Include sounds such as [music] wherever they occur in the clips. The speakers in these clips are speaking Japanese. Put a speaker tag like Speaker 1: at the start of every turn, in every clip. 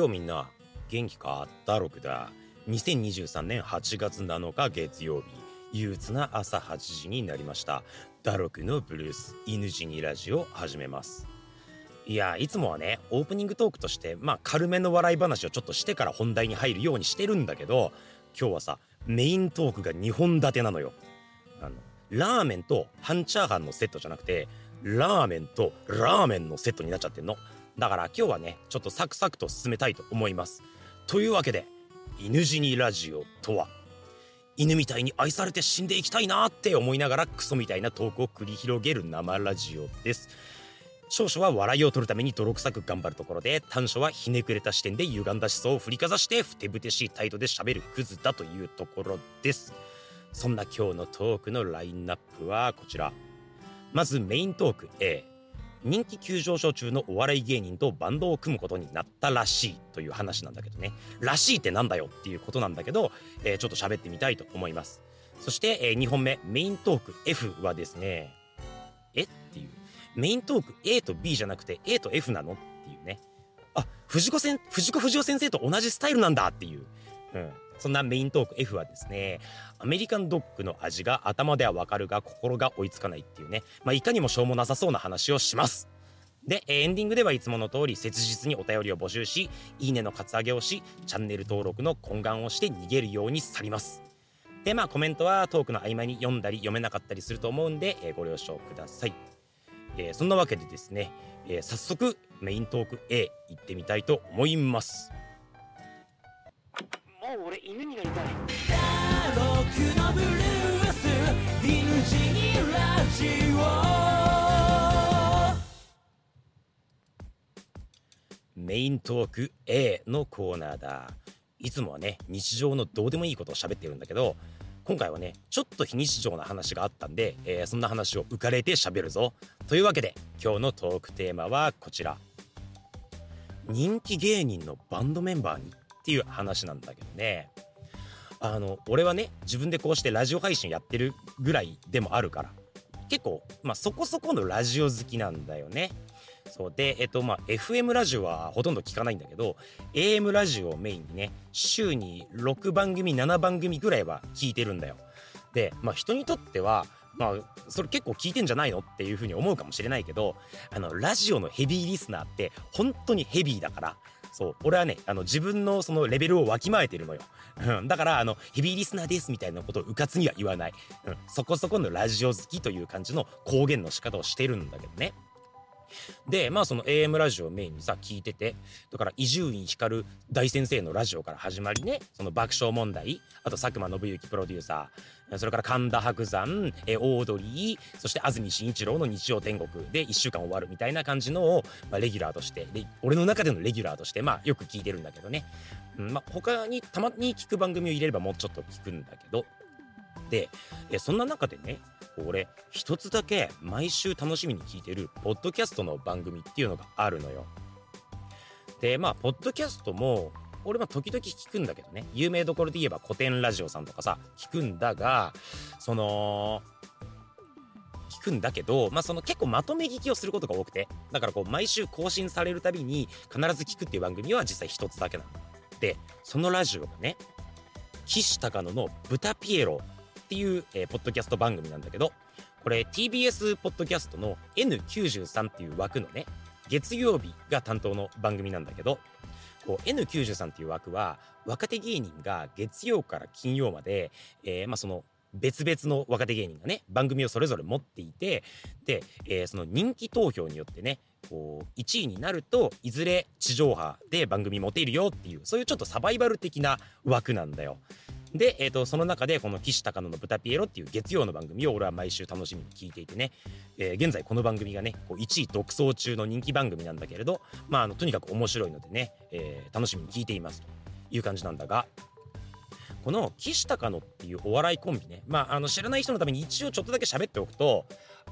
Speaker 1: ようみんな元気か？ダロクだ2023年8月7日月曜日。憂鬱な朝8時になりました。ダロクのブルース犬死にラジオ始めます。いやいつもはねオープニングトークとしてまあ軽めの笑い話をちょっとしてから本題に入るようにしてるんだけど今日はさメイントークが2本立てなのよ。あのラーメンと半チャーハンのセットじゃなくてラーメンとラーメンのセットになっちゃってんの。だから今日はねちょっとサクサクと進めたいと思います。というわけで犬死にラジオとは犬みたいに愛されて死んでいきたいなって思いながらクソみたいなトークを繰り広げる生ラジオです。少々は笑いを取るために泥臭く頑張るところで短所はひねくれた視点で歪んだ思想を振りかざしてふてぶてしい態度で喋るクズだというところです。そんな今日のトークのラインナップはこちら。まずメイントーク A 人気急上昇中のお笑い芸人とバンドを組むことになったらしいという話なんだけどね。らしいってなんだよっていうことなんだけど、えー、ちょっと喋ってみたいと思います。そして、えー、2本目、メイントーク F はですね、え？っていう。メイントーク A と B じゃなくて A と F なの？っていうね。あ、藤子せん、藤子不二雄先生と同じスタイルなんだっていう。うん。そんなメイントーク F はですね、アメリカンドッグの味が頭ではわかるが心が追いつかないっていうね、まあ、いかにもしょうもなさそうな話をします。で、エンディングではいつもの通り切実にお便りを募集し、いいねのカツアゲをし、チャンネル登録の懇願をして逃げるように去ります。で、まあコメントはトークの合間に読んだり読めなかったりすると思うんで、えー、ご了承ください。えー、そんなわけでですね、えー、早速メイントーク A 行ってみたいと思います。う俺犬になりたい僕のブルース犬死にラジオ。メイントーク A のコーナーだ。いつもはね日常のどうでもいいことを喋ってるんだけど今回はねちょっと非日常な話があったんで、えー、そんな話を浮かれて喋るぞ。というわけで今日のトークテーマはこちら。人気芸人のバンドメンバーにっていう話なんだけどね。あの俺はね自分でこうしてラジオ配信やってるぐらいでもあるから。結構まあそこそこのラジオ好きなんだよね。そう。でえっとまあ FM ラジオはほとんど聞かないんだけど AM ラジオをメインにね週に6番組7番組ぐらいは聞いてるんだよ。でまあ人にとってはまあそれ結構聞いてんじゃないのっていうふうに思うかもしれないけどあのラジオのヘビーリスナーって本当にヘビーだからそう。俺はねあの自分のそのレベルをわきまえてるのよ、うん、だからあのヘビーリスナーですみたいなことをうかつには言わない、うん、そこそこのラジオ好きという感じの公言の仕方をしてるんだけどね。でまあその AM ラジオをメインにさ聞いててだから伊集院光大先生のラジオから始まりねその爆笑問題あと佐久間信行プロデューサーそれから神田伯山えオードリーそして安住紳一郎の日曜天国で1週間終わるみたいな感じのを、まあ、レギュラーとしてで俺の中でのレギュラーとしてまあよく聞いてるんだけどね、うんまあ、他にたまに聞く番組を入れればもうちょっと聞くんだけどでそんな中でね俺一つだけ毎週楽しみに聞いてるポッドキャストの番組っていうのがあるのよ。でまあポッドキャストも俺は時々聞くんだけどね有名どころで言えば古典ラジオさんとかさ聞くんだがその聞くんだけど、まあ、その結構まとめ聞きをすることが多くてだからこう毎週更新されるたびに必ず聞くっていう番組は実際一つだけなの。でそのラジオがね岸高野の「豚ピエロ」っていう、えー、ポッドキャスト番組なんだけど、これ TBS ポッドキャストの N93 っていう枠のね、月曜日が担当の番組なんだけど、N93 っていう枠は若手芸人が月曜から金曜まで、えー、まあその別々の若手芸人がね番組をそれぞれ持っていてで、えー、その人気投票によってねこう1位になるといずれ地上波で番組持てるよっていうそういうちょっとサバイバル的な枠なんだよ。で、えーと、その中でこの岸高野の「豚ピエロ」っていう月曜の番組を俺は毎週楽しみに聞いていてね、えー、現在この番組がねこう1位独走中の人気番組なんだけれど、まあ、あのとにかく面白いのでね、えー、楽しみに聞いていますという感じなんだがこの岸高野っていうお笑いコンビね、まあ、あの知らない人のために一応ちょっとだけ喋っておくと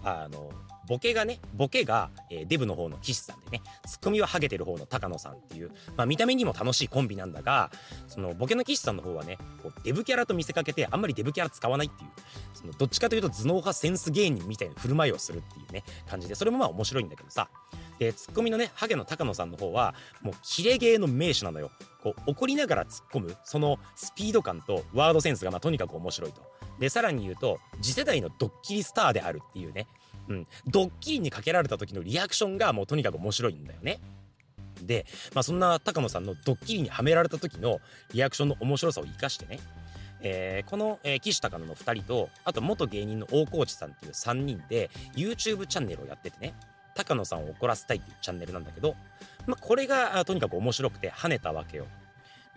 Speaker 1: あのボケがねボケが、えー、デブの方の岸さんでねツッコミはハゲてる方の高野さんっていう、まあ、見た目にも楽しいコンビなんだがそのボケの岸さんの方はねこうデブキャラと見せかけてあんまりデブキャラ使わないっていうそのどっちかというと頭脳派センス芸人みたいな振る舞いをするっていうね感じでそれもまあ面白いんだけどさ。でツッコミのねハゲの高野さんの方はもうキレゲーの名手なのよ。こう怒りながら突っ込むそのスピード感とワードセンスがまあとにかく面白いと。でさらに言うと次世代のドッキリスターであるっていうねうん、ドッキリにかけられた時のリアクションがもうとにかく面白いんだよね。で、まあ、そんな高野さんのドッキリにはめられた時のリアクションの面白さを生かしてね、えー、この、えー、岸高野の2人とあと元芸人の大河内さんっていう3人で YouTube チャンネルをやっててね高野さんを怒らせたいっていうチャンネルなんだけど、まあ、これがとにかく面白くて跳ねたわけよ。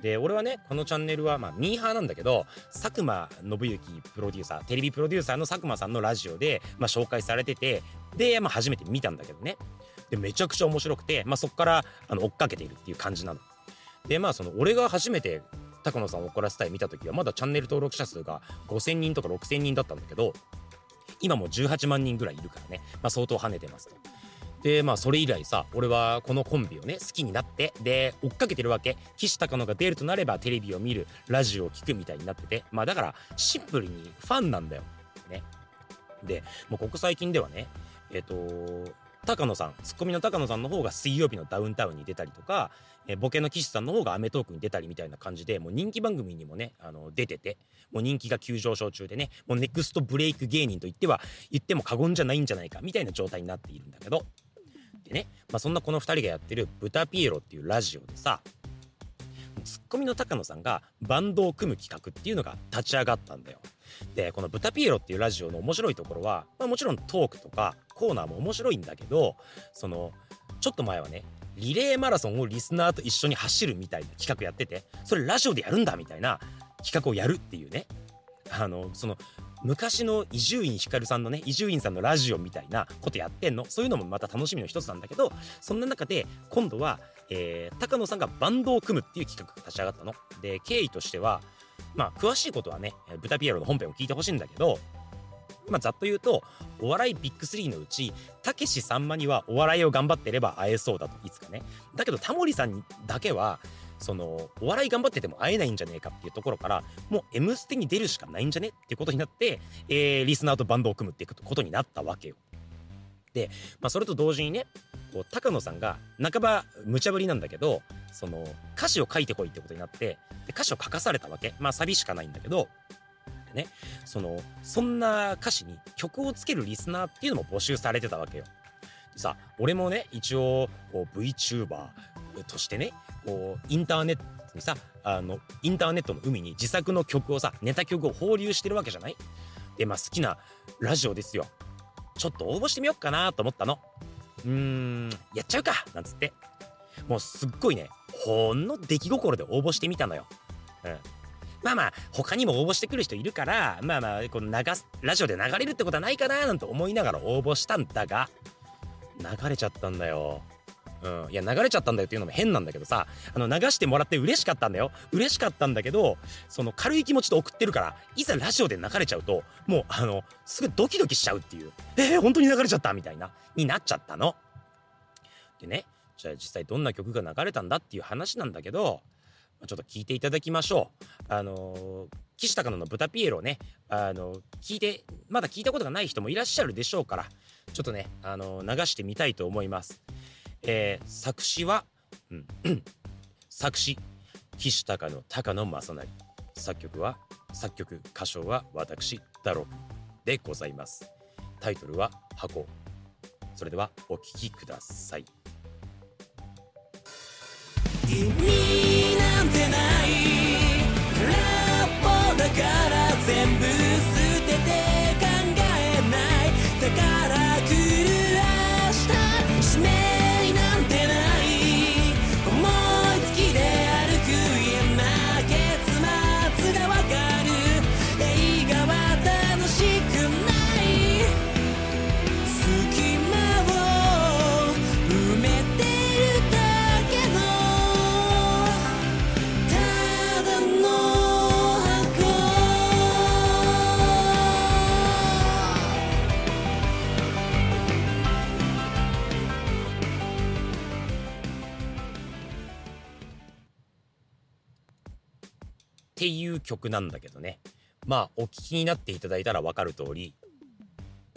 Speaker 1: で俺はねこのチャンネルはまあミーハーなんだけど佐久間信行プロデューサーテレビプロデューサーの佐久間さんのラジオで、まあ、紹介されててで、まあ、初めて見たんだけどねでめちゃくちゃ面白くて、まあ、そこからあの追っかけているっていう感じなの。でまあその俺が初めて高野さんを怒らせたい見た時はまだチャンネル登録者数が5,000人とか6,000人だったんだけど今も18万人ぐらいいるからね、まあ、相当跳ねてますと。でまあそれ以来さ俺はこのコンビをね好きになってで追っかけてるわけ。岸高野が出るとなればテレビを見るラジオを聴くみたいになってて。まあだからシンプルにファンなんだよ。ね。でもうここ最近ではねえっ、ー、と高野さんツッコミの高野さんの方が水曜日のダウンタウンに出たりとか、えボケの岸さんの方がアメトークに出たりみたいな感じでもう人気番組にもねあの出ててもう人気が急上昇中でねもうネクストブレイク芸人と言っては言っても過言じゃないんじゃないかみたいな状態になっているんだけど。でね、まあ、そんなこの2人がやってる「ブタピエロ」っていうラジオでさツッコミの高野さんがバンドを組む企画っていうのが立ち上がったんだよ。でこの「ブタピエロ」っていうラジオの面白いところは、まあ、もちろんトークとかコーナーも面白いんだけどそのちょっと前はねリレーマラソンをリスナーと一緒に走るみたいな企画やっててそれラジオでやるんだみたいな企画をやるっていうねあのその昔の伊集院光さんのね伊集院さんのラジオみたいなことやってんのそういうのもまた楽しみの一つなんだけどそんな中で今度は、えー、高野さんがバンドを組むっていう企画が立ち上がったの。で経緯としてはまあ詳しいことはね「ブタピエロ」の本編を聞いてほしいんだけどまあ、ざっと言うとお笑いビッグ3のうちたけしさんまにはお笑いを頑張ってれば会えそうだといつかねだけどタモリさんだけはそのお笑い頑張ってても会えないんじゃねえかっていうところからもう「M ステ」に出るしかないんじゃねっていうことになって、えー、リスナーとバンドを組むっていうことになったわけよ。で、まあ、それと同時にねこう高野さんが半ば無茶ぶりなんだけどその歌詞を書いてこいってことになってで歌詞を書かされたわけまあサビしかないんだけどでねそのそんな歌詞に曲をつけるリスナーっていうのも募集されてたわけよ。でさ俺もね一応こう VTuber としてねこうインターネットにさあのインターネットの海に自作の曲をさネタ曲を放流してるわけじゃない？でまあ好きなラジオですよ。ちょっと応募してみよっかなと思ったの。うーんやっちゃうかなんつって。もうすっごいねほんの出来心で応募してみたのよ。うん。まあまあ他にも応募してくる人いるからまあまあこの流すラジオで流れるってことはないかななんて思いながら応募したんだが流れちゃったんだようん、いや流れちゃったんだよっていうのも変なんだけどさあの流してもらって嬉しかったんだよ嬉しかったんだけどその軽い気持ちで送ってるからいざラジオで流れちゃうともうあのすぐドキドキしちゃうっていうえー、本当に流れちゃったみたいなになっちゃったの。でねじゃあ実際どんな曲が流れたんだっていう話なんだけどちょっと聞いていただきましょう。あのー、岸高野の豚ピエロをね、あの、聞いて、まだ聞いたことがない人もいらっしゃるでしょうから、ちょっとね、あの、流してみたいと思います。えー、作詞は、うん、[clears throat] 作詞岸高野高野正成。作曲は作曲歌唱は私ダロでございます。タイトルは箱。それではお聴きください。意味なんてない。だから全部捨てて考えない。だからっていう曲なんだけどね。まあお聞きになっていただいたら分かる通り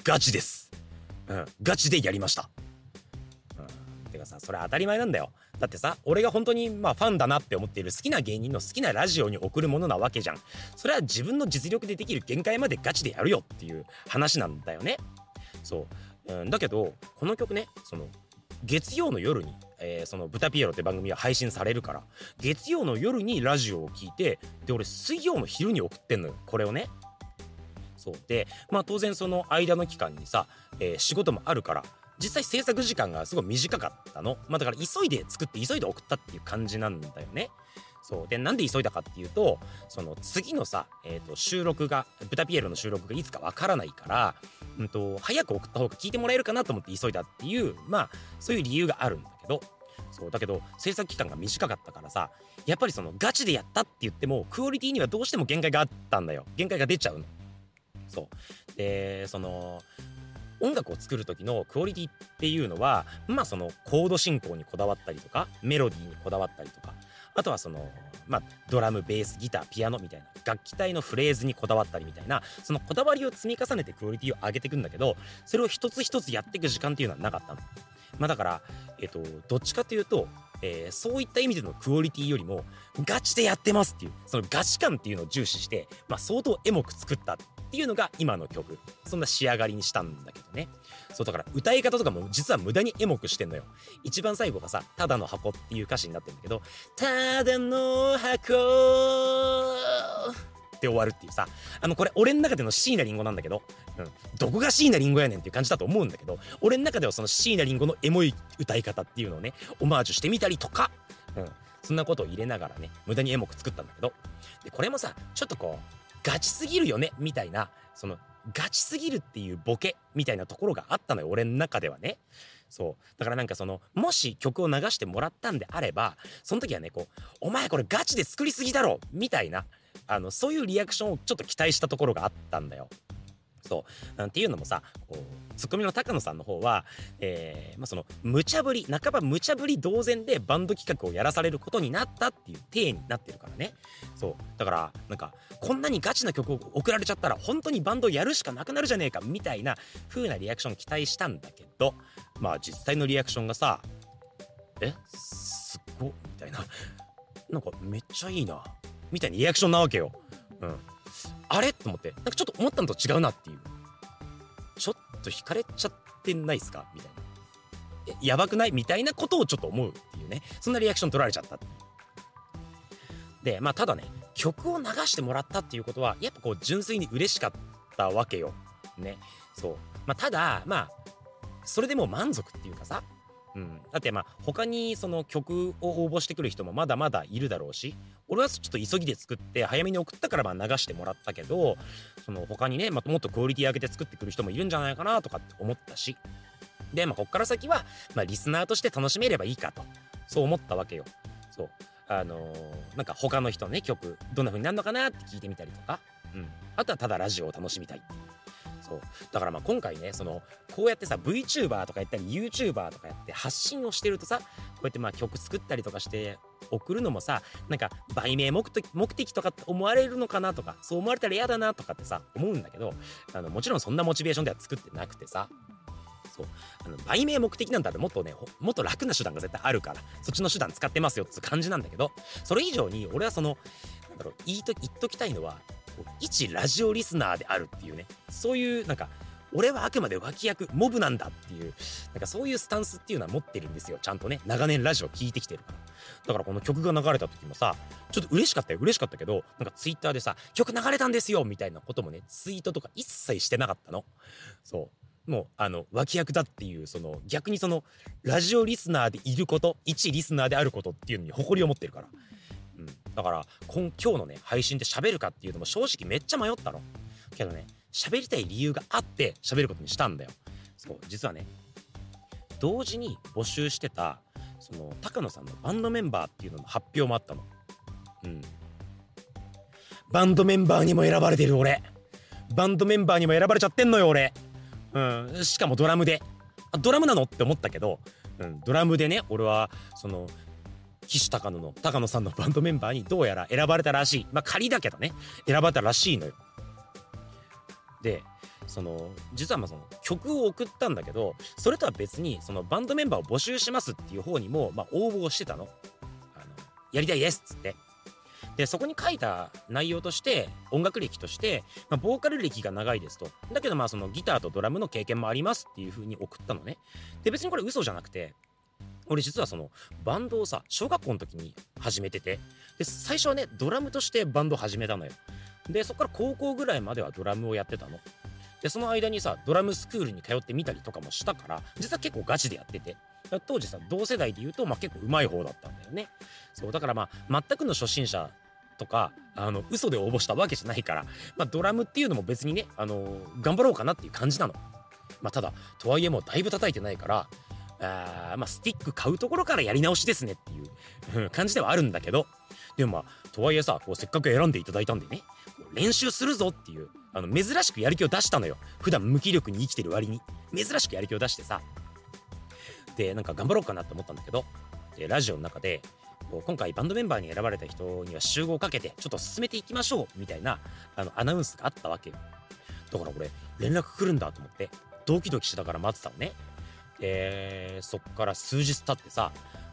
Speaker 1: ガチです。うん。ガチでやりました。うん。てかさそれ当たり前なんだよ。だってさ俺が本当にまあファンだなって思っている好きな芸人の好きなラジオに送るものなわけじゃん。それは自分の実力でできる限界までガチでやるよっていう話なんだよね。そう、うん、だけどこの曲ねその月曜の夜に、えー、その「ブタピエロ」って番組は配信されるから。月曜の夜にラジオを聴いてで俺水曜の昼に送ってんのよ。これをね。そう。でまあ当然その間の期間にさ、えー、仕事もあるから実際制作時間がすごい短かったの。まあだから急いで作って急いで送ったっていう感じなんだよね。そう。でなんで急いだかっていうとその次のさ、えー、と収録がブタピエロの収録がいつかわからないから、うんと、早く送った方が聞いてもらえるかなと思って急いだっていうまあそういう理由があるんだけど。そう。だけど制作期間が短かったからさやっぱりそのガチでやったって言ってもクオリティにはどうしても限界があったんだよ。限界が出ちゃうの。そう。でその音楽を作る時のクオリティっていうのはまあそのコード進行にこだわったりとかメロディーにこだわったりとかあとはそのまあドラムベースギターピアノみたいな楽器体のフレーズにこだわったりみたいなそのこだわりを積み重ねてクオリティを上げていくんだけどそれを一つ一つやっていく時間っていうのはなかったの。まあだからえっとどっちかというとえー、そういった意味でのクオリティよりもガチでやってますっていうそのガチ感っていうのを重視して、まあ、相当エモく作ったっていうのが今の曲。そんな仕上がりにしたんだけどね。そうだから歌い方とかも実は無駄にエモくしてんのよ。一番最後がさ「ただの箱」っていう歌詞になってるんだけど「ただの箱」って終わるっていうさあのこれ俺の中での椎名林檎なんだけど、うん、どこが椎名林檎やねんっていう感じだと思うんだけど俺の中ではその椎名林檎のエモい歌い方っていうのをねオマージュしてみたりとか、うん、そんなことを入れながらね無駄にエモく作ったんだけどでこれもさちょっとこうガチすぎるよねみたいなそのガチすぎるっていうボケみたいなところがあったのよ俺の中ではねそうだからなんかそのもし曲を流してもらったんであればその時はねこう「お前これガチで作りすぎだろ!」みたいなあのそういうリアクションをちょっと期待したところがあったんだよ。そう。なんていうのもさこうツッコミの高野さんの方は、えーまあ、その無茶ぶり半ば無茶ぶり同然でバンド企画をやらされることになったっていう体になってるからね。そう。だからなんかこんなにガチな曲を送られちゃったら本当にバンドやるしかなくなるじゃねえかみたいな風なリアクション期待したんだけどまあ実際のリアクションがさえすっごみたいな。なんかめっちゃいいな。みたいなリアクションなわけよ。うん。あれ？と思って。なんかちょっと思ったのと違うなっていう。ちょっと惹かれちゃってないっすか？みたいな。やばくない？みたいなことをちょっと思うっていうね。そんなリアクション取られちゃったでまあただね曲を流してもらったっていうことはやっぱこう純粋に嬉しかったわけよ。ね。そう。まあただまあそれでも満足っていうかさうん、だってまあ他にその曲を応募してくる人もまだまだいるだろうし俺はちょっと急ぎで作って早めに送ったからまあ流してもらったけどその他にね、まあ、もっとクオリティ上げて作ってくる人もいるんじゃないかなとかって思ったしでまあこっから先はまあリスナーとして楽しめればいいかとそう思ったわけよ。そう。あのー、なんか他の人のね曲どんな風になるのかなって聞いてみたりとか、うん、あとはただラジオを楽しみたい。そう。だからまあ今回ねそのこうやってさ VTuber とかやったり YouTuber とかやって発信をしてるとさこうやってまあ曲作ったりとかして送るのもさなんか売名目的目的とかって思われるのかなとかそう思われたら嫌だなとかってさ思うんだけどあのもちろんそんなモチベーションでは作ってなくてさそう。あの売名目的なんだってもっとねもっと楽な手段が絶対あるからそっちの手段使ってますよって感じなんだけどそれ以上に俺はそのなんだろう言いと言っときたいのは一ラジオリスナーであるっていうね。そういうなんか俺はあくまで脇役モブなんだっていうなんかそういうスタンスっていうのは持ってるんですよ。ちゃんとね長年ラジオ聴いてきてるから。だからこの曲が流れた時もさちょっと嬉しかったよ。嬉しかったけどなんかツイッターでさ曲流れたんですよみたいなこともねツイートとか一切してなかったの。そう。もうあの脇役だっていうその逆にそのラジオリスナーでいること一リスナーであることっていうのに誇りを持ってるから。うん。だから今今日のね配信で喋るかっていうのも正直めっちゃ迷ったの。けどね喋りたい理由があって喋ることにしたんだよ。そう実はね同時に募集してたその高野さんのバンドメンバーっていうのの発表もあったの。うん。バンドメンバーにも選ばれてる俺。バンドメンバーにも選ばれちゃってんのよ俺。うん。しかもドラムで。あドラムなの？って思ったけど、うん、ドラムでね俺はその岸高野の高野さんのバンドメンバーにどうやら選ばれたらしい。まあ仮だけどね選ばれたらしいのよ。でその実はまあその曲を送ったんだけどそれとは別にそのバンドメンバーを募集しますっていう方にも、まあ、応募をしてたの。あのやりたいですっつって。でそこに書いた内容として音楽歴として、まあ、ボーカル歴が長いですと。だけどまあそのギターとドラムの経験もありますっていう風に送ったのね。で別にこれ嘘じゃなくて俺実はそのバンドをさ小学校の時に始めててで最初はねドラムとしてバンド始めたのよ。でそこから高校ぐらいまではドラムをやってたの。でその間にさドラムスクールに通ってみたりとかもしたから実は結構ガチでやってて。当時さ同世代で言うと、まあ、結構上手い方だったんだよね。そうだからまあ全くの初心者とかあの嘘で応募したわけじゃないから、まあ、ドラムっていうのも別にね、あの頑張ろうかなっていう感じなの。まあ、ただとはいえもうだいぶ叩いてないからあまあスティック買うところからやり直しですねっていう感じではあるんだけど。でもまあとはいえさこうせっかく選んでいただいたんでね練習するぞっていうあの珍しくやる気を出したのよ。普段無気力に生きてる割に。珍しくやる気を出してさ。でなんか頑張ろうかなって思ったんだけど。でラジオの中でこう今回バンドメンバーに選ばれた人には集合をかけてちょっと進めていきましょうみたいなあのアナウンスがあったわけよ。だから俺連絡来るんだと思ってドキドキしながら待ってたのね。でそっから数日経ってさ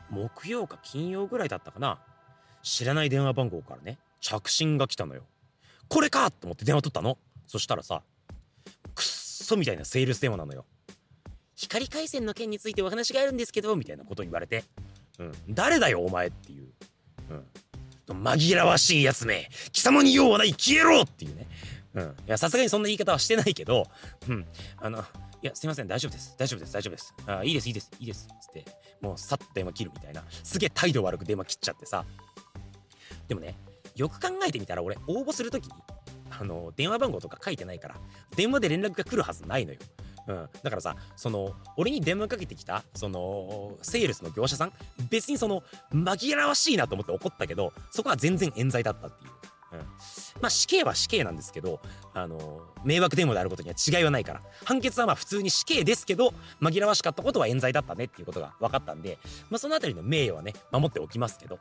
Speaker 1: 木曜か金曜ぐらいだったかな。知らない電話番号からね着信が来たのよ。これかと思って電話取ったの。そしたらさくっそみたいなセールス電話なのよ。光回線の件についてお話があるんですけどみたいなこと言われて。うん、誰だよお前っていう、うん、紛らわしいやつめ。貴様に用はない。消えろっていうね。うん、いやさすがにそんな言い方はしてないけど、うん、あのいやすいません。大丈夫です。大丈夫です。大丈夫です。あいいです。いいです。いいです。つってもうさっと電話切るみたいな。すげえ態度悪く電話切っちゃってさ。でもねよく考えてみたら俺応募する時にあの電話番号とか書いてないから電話で連絡が来るはずないのよ。うん、だからさその俺に電話かけてきたそのセールスの業者さん別にその紛らわしいなと思って怒ったけどそこは全然冤罪だったっていう。うん、まあ死刑は死刑なんですけど、あの迷惑電話であることには違いはないから。判決はまあ普通に死刑ですけど紛らわしかったことは冤罪だったねっていうことが分かったんで、まあ、その辺りの名誉はね守っておきますけど。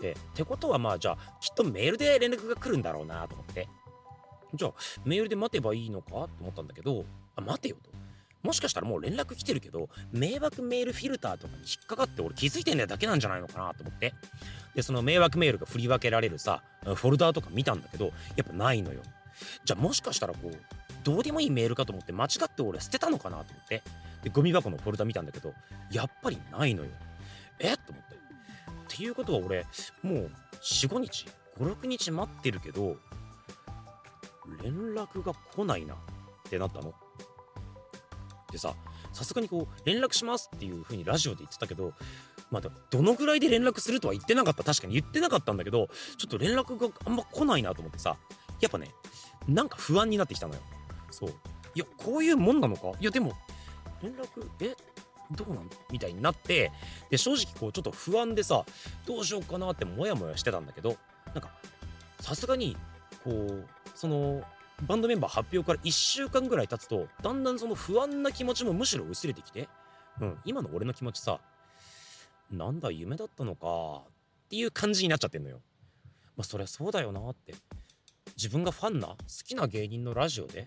Speaker 1: でってことはまあじゃあきっとメールで連絡が来るんだろうなと思って。じゃあメールで待てばいいのかと思ったんだけどあ待てよと。もしかしたらもう連絡来てるけど迷惑メールフィルターとかに引っかかって俺気づいてんだだけなんじゃないのかなと思って。でその迷惑メールが振り分けられるさフォルダーとか見たんだけどやっぱないのよ。じゃあもしかしたらこうどうでもいいメールかと思って間違って俺捨てたのかなと思って。でゴミ箱のフォルダ見たんだけどやっぱりないのよ。えっと思って。っていうことは俺もう45日56日待ってるけど連絡が来ないなってなったの。でささすがにこう連絡しますっていう風にラジオで言ってたけどまだどのぐらいで連絡するとは言ってなかった確かに言ってなかったんだけどちょっと連絡があんま来ないなと思ってさやっぱねなんか不安になってきたのよ。そう。いやこういうもんなのか？いやでも連絡え？どうなん？みたいになってで正直こうちょっと不安でさどうしようかなってモヤモヤしてたんだけどなんかさすがにこうそのバンドメンバー発表から1週間ぐらい経つとだんだんその不安な気持ちもむしろ薄れてきて、うん、今の俺の気持ちさなんだ夢だったのかっていう感じになっちゃってんのよ。まあそりゃそうだよなって。自分がファンな好きな芸人のラジオで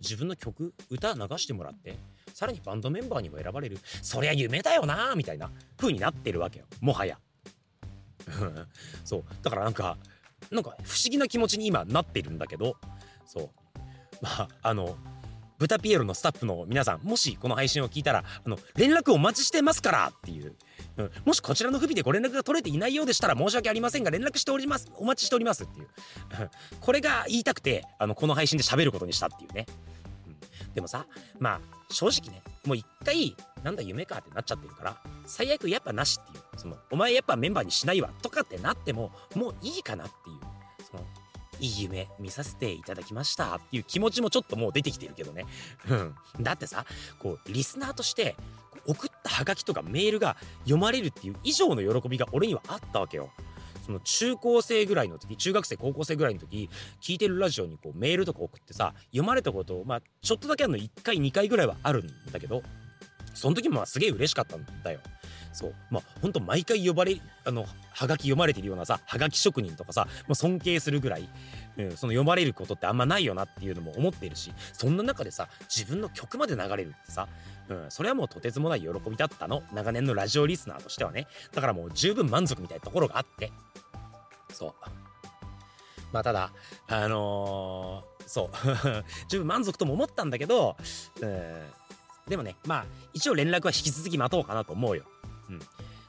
Speaker 1: 自分の曲歌流してもらってさらにバンドメンバーにも選ばれるそりゃ夢だよなみたいな風になってるわけよ。もはや。[laughs] そう。だからなんかなんか不思議な気持ちに今なってるんだけどそう。[laughs] まああのブタピエロのスタッフの皆さんもしこの配信を聞いたらあの連絡お待ちしてますからっていう、うん、もしこちらの不備でご連絡が取れていないようでしたら申し訳ありませんが連絡しております。お待ちしております。っていう。[laughs] これが言いたくてあのこの配信で喋ることにしたっていうね、うん、でもさまあ正直ねもう一回なんだ夢かってなっちゃってるから最悪やっぱなしっていう。そのお前やっぱメンバーにしないわとかってなってももういいかなっていう。いい夢見させていただきましたっていう気持ちもちょっともう出てきてるけどね。うん。だってさ、こう、リスナーとして、送ったハガキとかメールが読まれるっていう以上の喜びが俺にはあったわけよ。その中高生ぐらいの時中学生高校生ぐらいの時聞いてるラジオにこうメールとか送ってさ読まれたことまあちょっとだけあの1回2回ぐらいはあるんだけどその時もまあすげえ嬉しかったんだよそう。まあほんと毎回呼ばれあのはがき読まれてるようなさはがき職人とかさもう尊敬するぐらい、うん、その読まれることってあんまないよなっていうのも思ってるしそんな中でさ自分の曲まで流れるってさ、うん、それはもうとてつもない喜びだったの。長年のラジオリスナーとしてはね。だからもう十分満足みたいなところがあって。そう。まあただあのー、そう。[laughs] 十分満足とも思ったんだけど、うん、でもねまあ一応連絡は引き続き待とうかなと思うよ。うん、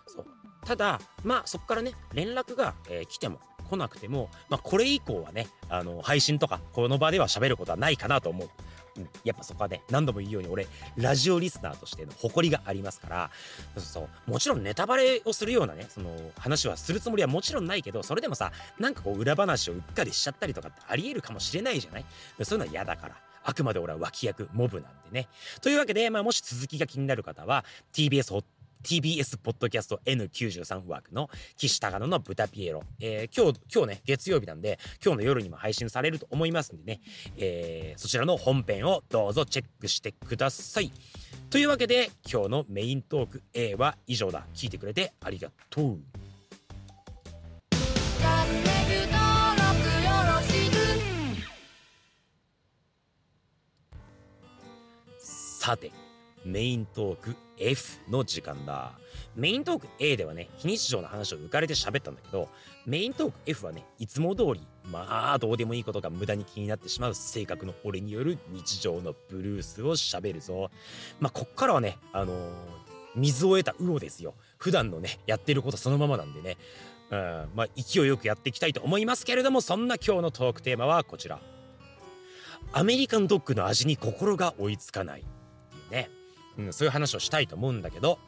Speaker 1: そうただまあそこからね連絡が、えー、来ても来なくても、まあ、これ以降はねあの配信とかこの場では喋ることはないかなと思う。うん、やっぱそこはね何度も言うように俺ラジオリスナーとしての誇りがありますからそうそうもちろんネタバレをするようなねその話はするつもりはもちろんないけどそれでもさなんかこう裏話をうっかりしちゃったりとかってありえるかもしれないじゃない？そういうのは嫌だから。あくまで俺は脇役モブなんでね。というわけで、まあ、もし続きが気になる方は TBS ホッ TBS ポッドキャスト N93 枠の岸高野の豚ピエロ、えー、今日今日ね月曜日なんで今日の夜にも配信されると思いますんでね、えー、そちらの本編をどうぞチェックしてください。というわけで今日のメイントーク A は以上だ。聞いてくれてありがとう。さてメイントーク F の時間だ。メイントーク A ではね、非日常の話を浮かれて喋ったんだけど、メイントーク F はね、いつも通り、まあ、どうでもいいことが無駄に気になってしまう性格の俺による日常のブルースを喋るぞ。まあ、こっからはね、あのー、水を得た魚ですよ。普段のね、やってることそのままなんでね、うん、まあ、勢いよくやっていきたいと思いますけれども、そんな今日のトークテーマはこちら。アメリカンドッグの味に心が追いつかない。っていうね。うん、そういう話をしたいと思うんだけど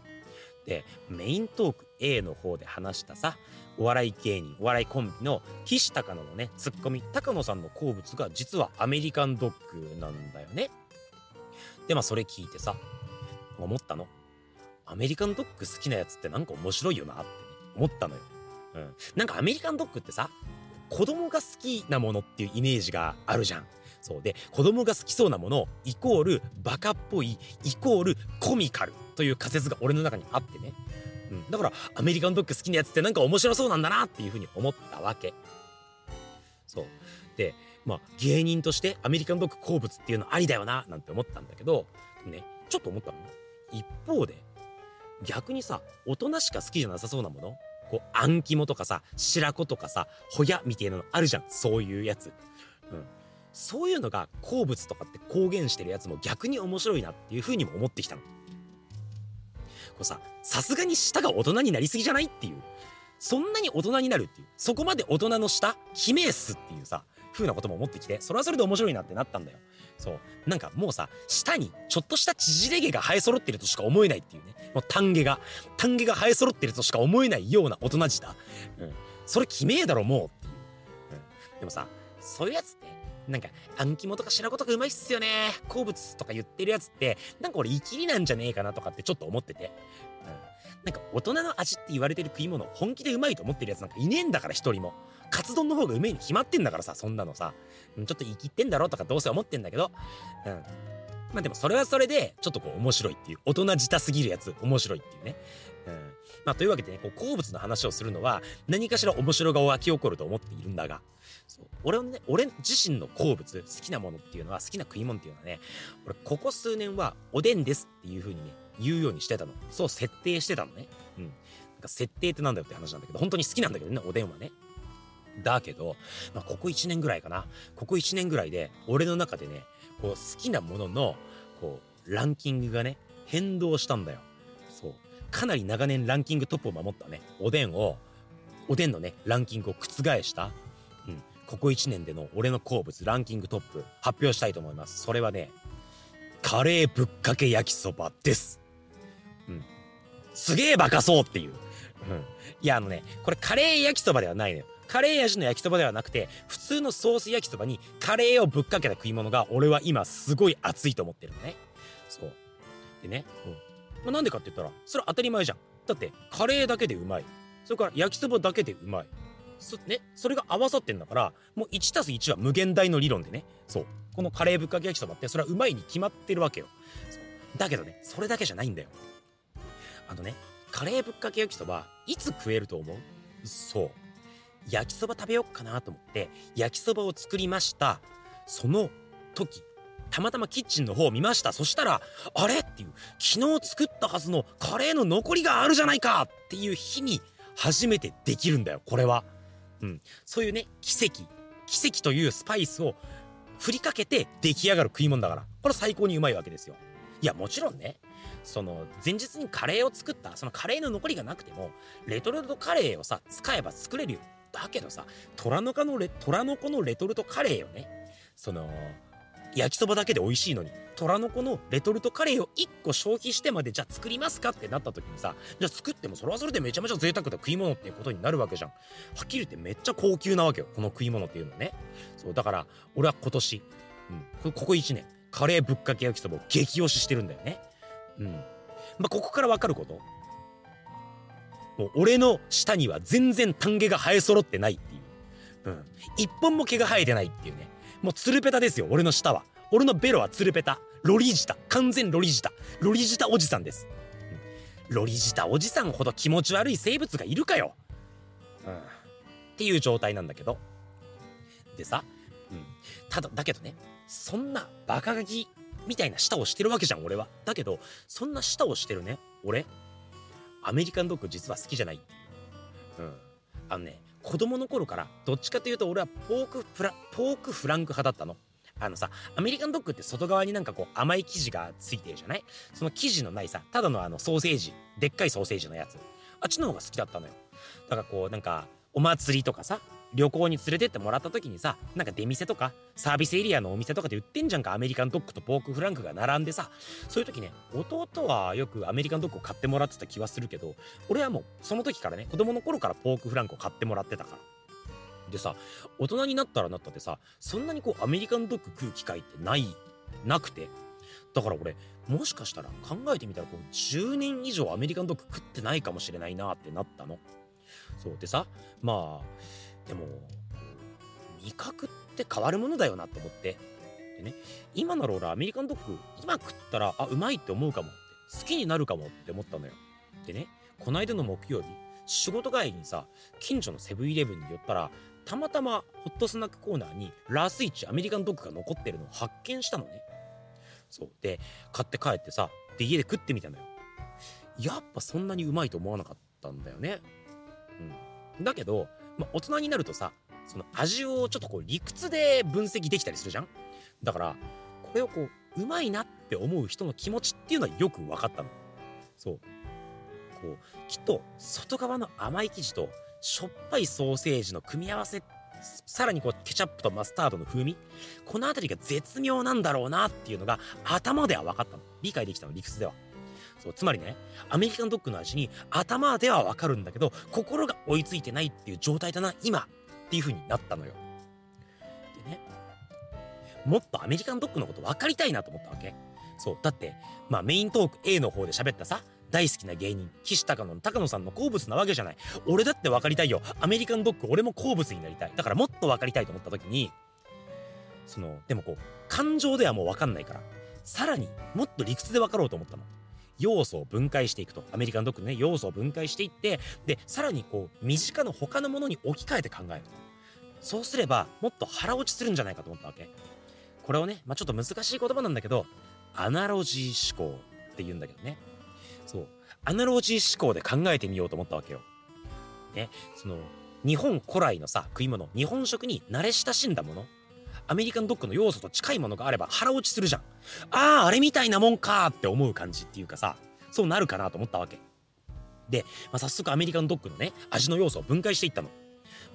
Speaker 1: でメイントーク A の方で話したさお笑い芸人お笑いコンビの岸高野のねツッコミ高野さんの好物が実はアメリカンドッグなんだよね。でまあそれ聞いてさ思ったの。アメリカンドッグ好きなやつってなんか面白いよなって、ね、思ったのよ。うん。なんかアメリカンドッグってさ子供が好きなものっていうイメージがあるじゃん。そうで子供が好きそうなものイコールバカっぽいイコールコミカルという仮説が俺の中にあってね、うん、だからアメリカンドッグ好きなやつってなんか面白そうなんだなっていうふうに思ったわけ。そう。でまあ芸人としてアメリカンドッグ好物っていうのありだよななんて思ったんだけどねちょっと思ったの一方で逆にさ大人しか好きじゃなさそうなものこうあん肝とかさ白子とかさホヤみたいなのあるじゃんそういうやつ、そういうのが好物とかって公言してるやつも逆に面白いなっていうふうにも思ってきたの。こうさ、さすがに舌が大人になりすぎじゃないっていう。そんなに大人になるっていう。そこまで大人の舌、決めすっていうさ、風なことも思ってきて、それはそれで面白いなってなったんだよ。そう。なんかもうさ、舌にちょっとした縮れ毛が生え揃ってるとしか思えないっていうね。もう単毛が、単毛が生え揃ってるとしか思えないような大人舌。うん。それ決めえだろ、もうっていう。うん。でもさ、そういうやつってなんか、あん肝とか白子とかうまいっすよね。好物とか言ってるやつって、なんか俺、イキリなんじゃねえかなとかってちょっと思ってて。うん。なんか、大人の味って言われてる食い物、本気でうまいと思ってるやつなんかいねえんだから、一人も。カツ丼の方がうめえに決まってんだからさ、そんなのさ。ちょっと生きってんだろとかどうせ思ってんだけど。うん。まあでもそれはそれで、ちょっとこう面白いっていう、大人自他すぎるやつ、面白いっていうね。うん。まあというわけでね、こう好物の話をするのは、何かしら面白が湧き起こると思っているんだが、そう。俺はね俺自身の好物好きなものっていうのは好きな食い物っていうのはね俺ここ数年はおでんですっていう風にね言うようにしてたの。そう設定してたのね。うん。なんか設定ってなんだよって話なんだけど本当に好きなんだけどねおでんはね。だけど、まあ、ここ1年ぐらいかな。ここ1年ぐらいで俺の中でねこう好きなもののこうランキングがね変動したんだよ。かなり長年ランキングトップを守ったねおでんをおでんのねランキングを覆したうんここ1年での俺の好物ランキングトップ発表したいと思います。それはねカレーぶっかけ焼きそばです。うん。すげえバカそうっていう、うん、いやあのねこれカレー焼きそばではないのよ。カレー味の焼きそばではなくて普通のソース焼きそばにカレーをぶっかけた食い物が俺は今すごい熱いと思ってるのね。そう。でね、うん。まあ、なんでかって言ったらそれは当たり前じゃん。だってカレーだけでうまい。それから焼きそばだけでうまい。そ,、ね、それが合わさってんだからもう 1+1 は無限大の理論でね。そう。このカレーぶっかけ焼きそばってそれはうまいに決まってるわけよ。そう。だけどねそれだけじゃないんだよ。あのねカレーぶっかけ焼きそばいつ食えると思う？そう。焼きそば食べよっかなと思って焼きそばを作りました。その時たまたまキッチンの方を見ました。そしたらあれ？っていう昨日作ったはずのカレーの残りがあるじゃないか！っていう日に初めてできるんだよこれは。うん。そういうね奇跡。奇跡というスパイスを振りかけて出来上がる食い物だから。これ最高にうまいわけですよ。いやもちろんねその前日にカレーを作ったそのカレーの残りがなくてもレトルトカレーをさ使えば作れるよ。だけどさ虎の子のレ虎の子のレトルトカレーをねその焼きそばだけで美味しいのに虎の子のレトルトカレーを1個消費してまでじゃあ作りますかってなった時にさじゃあ作ってもそれはそれでめちゃめちゃ贅沢な食い物っていうことになるわけじゃんはっきり言ってめっちゃ高級なわけよこの食い物っていうのはねそうだから俺は今年、うん、ここ1年カレーぶっかけ焼きそばを激推ししてるんだよねうんまあここから分かることもう俺の下には全然丹毛が生え揃ってないっていう。うん。一本も毛が生えてないっていうね。もうツルペタですよ、俺の舌は。俺のベロはツルペタ。ロリジタ。完全ロリジタ。ロリジタおじさんです。ロリジタおじさんほど気持ち悪い生物がいるかよ。うん。っていう状態なんだけど。でさ、うん。ただ、だけどね、そんなバカガキみたいな舌をしてるわけじゃん、俺は。だけど、そんな舌をしてるね、俺、アメリカンドッグ実は好きじゃない。うん。あのね、子供の頃からどっちかというと俺はポークフラポークフランク派だったの。あのさ、アメリカンドッグって外側になんかこう甘い生地がついてるじゃない？その生地のないさ、ただのあのソーセージ、でっかいソーセージのやつ。あっちの方が好きだったのよ。だからこうなんかお祭りとかさ、旅行に連れてってもらった時にさなんか出店とかサービスエリアのお店とかで売ってんじゃんかアメリカンドッグとポークフランクが並んでさそういう時ね弟はよくアメリカンドッグを買ってもらってた気はするけど俺はもうその時からね子供の頃からポークフランクを買ってもらってたから。でさ大人になったらなったってさそんなにこうアメリカンドッグ食う機会ってないなくて。だから俺もしかしたら考えてみたらこう10年以上アメリカンドッグ食ってないかもしれないなってなったの。そうでさまあでも味覚って変わるものだよなって思って。でね今なら俺アメリカンドッグ今食ったらあうまいって思うかもって。好きになるかもって思ったのよ。でねこないだの木曜日仕事帰りにさ近所のセブンイレブンに寄ったらたまたまホットスナックコーナーにラスイチアメリカンドッグが残ってるのを発見したのね。そう。で買って帰ってさで家で食ってみたのよ。やっぱそんなにうまいと思わなかったんだよね。うん。だけどまあ、大人になるとさその味をちょっとこう理屈で分析できたりするじゃん？だからこれをこううまいなって思う人の気持ちっていうのはよく分かったの。そう。こうきっと外側の甘い生地としょっぱいソーセージの組み合わせさらにこうケチャップとマスタードの風味この辺りが絶妙なんだろうなっていうのが頭では分かったの。理解できたの理屈では。そうつまりねアメリカンドッグの味に頭ではわかるんだけど心が追いついてないっていう状態だな今っていう風になったのよ。でねもっとアメリカンドッグのこと分かりたいなと思ったわけ。そうだってまあメイントーク A の方で喋ったさ大好きな芸人岸高野の高野さんの好物なわけじゃない。俺だって分かりたいよ。アメリカンドッグ俺も好物になりたい。だからもっと分かりたいと思った時にそのでもこう感情ではもう分かんないからさらにもっと理屈で分かろうと思ったの。要素を分解していくと。アメリカンドッグのね要素を分解していってでさらにこう身近な他のものに置き換えて考えると。そうすればもっと腹落ちするんじゃないかと思ったわけ。これをね、まあ、ちょっと難しい言葉なんだけどアナロジー思考って言うんだけどね。そう。アナロジー思考で考えてみようと思ったわけよ。ね。その日本古来のさ食い物。日本食に慣れ親しんだもの。アメリカンドッグの要素と近いものがあれば腹落ちするじゃん。ああ、あれみたいなもんかって思う感じっていうかさ、そうなるかなと思ったわけ。で、まあ、早速アメリカンドッグのね、味の要素を分解していったの。